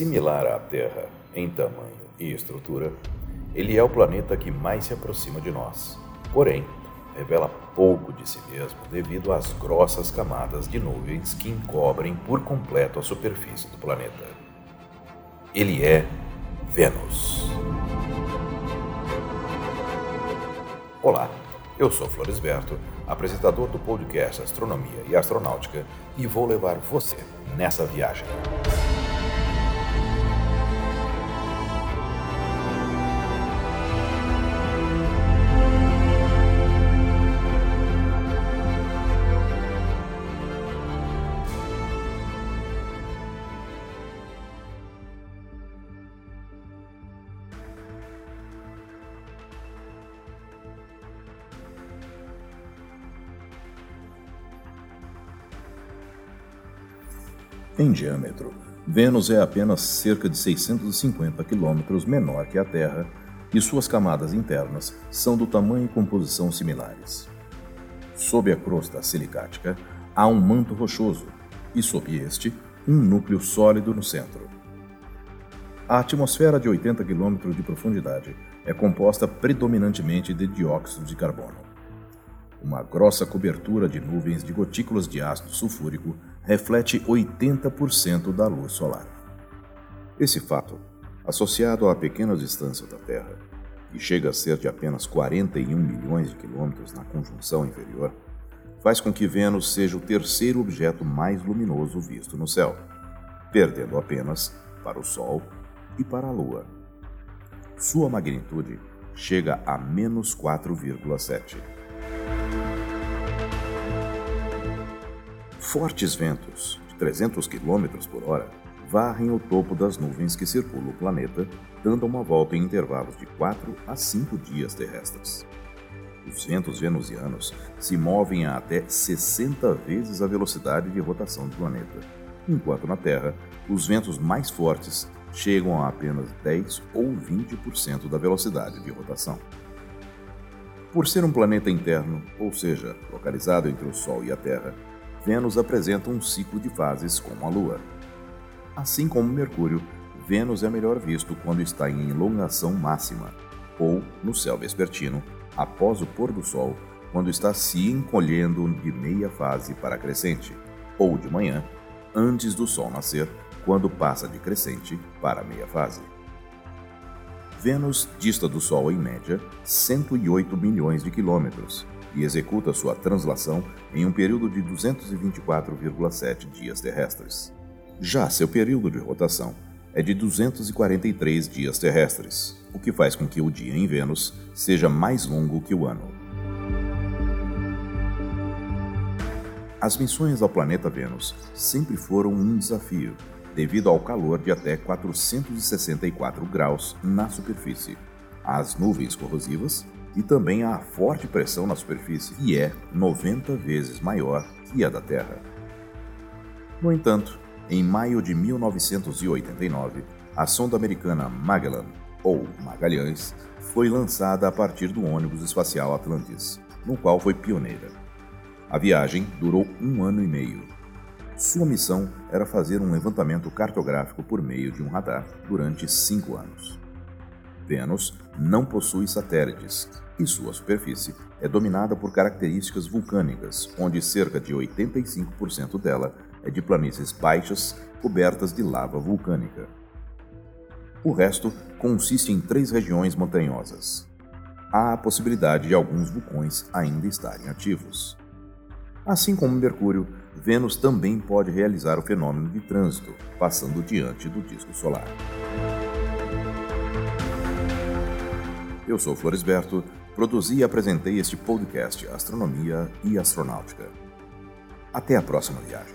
Similar à Terra em tamanho e estrutura, ele é o planeta que mais se aproxima de nós. Porém, revela pouco de si mesmo devido às grossas camadas de nuvens que encobrem por completo a superfície do planeta. Ele é Vênus. Olá, eu sou Floresberto, apresentador do podcast Astronomia e Astronáutica, e vou levar você nessa viagem. Em diâmetro, Vênus é apenas cerca de 650 quilômetros menor que a Terra e suas camadas internas são do tamanho e composição similares. Sob a crosta silicática há um manto rochoso e, sob este, um núcleo sólido no centro. A atmosfera de 80 km de profundidade é composta predominantemente de dióxido de carbono. Uma grossa cobertura de nuvens de gotículas de ácido sulfúrico reflete 80% da luz solar. Esse fato, associado à pequena distância da Terra, que chega a ser de apenas 41 milhões de quilômetros na conjunção inferior, faz com que Vênus seja o terceiro objeto mais luminoso visto no céu, perdendo apenas para o Sol e para a Lua. Sua magnitude chega a menos 4,7. Fortes ventos, de 300 km por hora, varrem o topo das nuvens que circulam o planeta, dando uma volta em intervalos de 4 a 5 dias terrestres. Os ventos venusianos se movem a até 60 vezes a velocidade de rotação do planeta, enquanto na Terra, os ventos mais fortes chegam a apenas 10 ou 20% da velocidade de rotação. Por ser um planeta interno, ou seja, localizado entre o Sol e a Terra, Vênus apresenta um ciclo de fases como a Lua. Assim como Mercúrio, Vênus é melhor visto quando está em elongação máxima, ou no céu vespertino, após o pôr do Sol, quando está se encolhendo de meia fase para crescente, ou de manhã, antes do Sol nascer, quando passa de crescente para meia fase. Vênus dista do Sol em média 108 milhões de quilômetros e executa sua translação em um período de 224,7 dias terrestres. Já seu período de rotação é de 243 dias terrestres, o que faz com que o dia em Vênus seja mais longo que o ano. As missões ao planeta Vênus sempre foram um desafio, devido ao calor de até 464 graus na superfície, às nuvens corrosivas e também há forte pressão na superfície, e é 90 vezes maior que a da Terra. No entanto, em maio de 1989, a sonda americana Magellan, ou Magalhães, foi lançada a partir do ônibus espacial Atlantis, no qual foi pioneira. A viagem durou um ano e meio. Sua missão era fazer um levantamento cartográfico por meio de um radar durante cinco anos. Vênus não possui satélites e sua superfície é dominada por características vulcânicas, onde cerca de 85% dela é de planícies baixas cobertas de lava vulcânica. O resto consiste em três regiões montanhosas. Há a possibilidade de alguns vulcões ainda estarem ativos. Assim como Mercúrio, Vênus também pode realizar o fenômeno de trânsito, passando diante do disco solar. Eu sou Floresberto, produzi e apresentei este podcast Astronomia e Astronáutica. Até a próxima viagem.